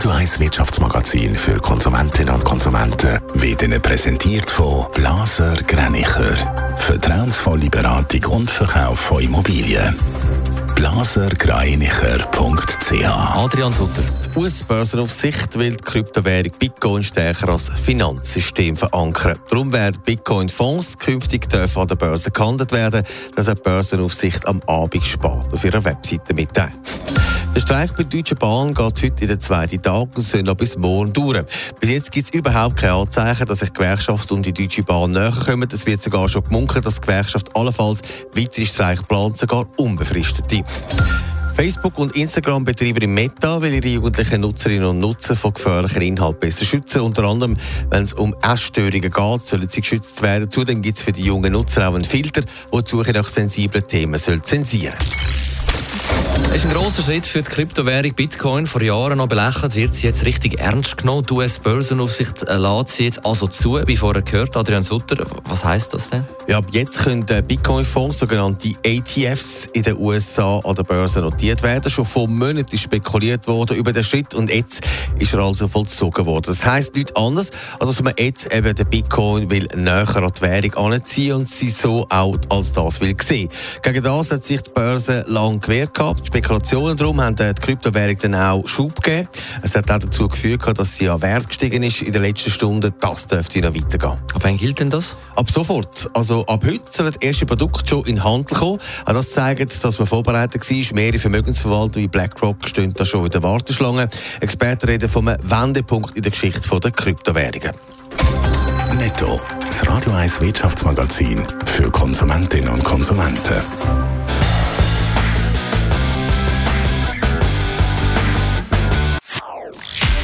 Radio 1 Wirtschaftsmagazin für Konsumentinnen und Konsumenten wird Ihnen präsentiert von Blaser Greinicher. Vertrauensvolle Beratung und Verkauf von Immobilien. blasergreinicher.ch Adrian Sutter. Die US-Börsenaufsicht will die Kryptowährung Bitcoin stärker als Finanzsystem verankern. Darum werden Bitcoin-Fonds künftig dürfen an der Börse gehandelt werden, das hat die Börsenaufsicht am Abend spät auf ihrer Webseite mitteilt. Der Streik bei der Deutschen Bahn geht heute in den zweiten Tag und soll noch bis morgen dauern. Bis jetzt gibt es überhaupt keine Anzeichen, dass sich die Gewerkschaft und die Deutsche Bahn näher kommen. Es wird sogar schon gemunkelt, dass die Gewerkschaft allenfalls weitere Streik plant, sogar unbefristete. Facebook und Instagram betreiben Meta, weil ihre jugendlichen Nutzerinnen und Nutzer von gefährlichen Inhalten besser schützen. Unter anderem, wenn es um Essstörungen geht, sollen sie geschützt werden. Zudem gibt es für die jungen Nutzer auch einen Filter, der die Suche nach sensiblen Themen soll zensieren soll. Es ist ein grosser Schritt für die Kryptowährung Bitcoin. Vor Jahren noch belächelt, wird sie jetzt richtig ernst genommen. Die US-Börsenaufsicht äh, lädt sie jetzt also zu, wie vorher gehört. Adrian Sutter, was heisst das denn? Ja, ab jetzt können Bitcoin-Fonds, sogenannte ATFs, in den USA an der Börse notiert werden. Schon vor Monaten ist spekuliert worden über den Schritt und jetzt ist er also vollzogen worden. Das heisst nichts anderes, als dass man jetzt eben den Bitcoin will näher an die Währung anziehen und sie so auch als das will sehen. Gegen das hat sich die Börse lang gewehrt gehabt. Die Spekulationen darum haben die Kryptowährung dann auch Schub gegeben. Es hat auch dazu geführt, dass sie an Wert gestiegen ist in den letzten Stunden. Das dürfte noch weitergehen. Ab wann gilt denn das? Ab sofort. Also ab heute sollen die ersten Produkte schon in Handel kommen. Auch das zeigt, dass man vorbereitet war. Mehrere Vermögensverwalter wie BlackRock stehen da schon in der Warteschlange. Experten reden von einem Wendepunkt in der Geschichte der Kryptowährungen. Netto, das Radio 1 Wirtschaftsmagazin für Konsumentinnen und Konsumenten.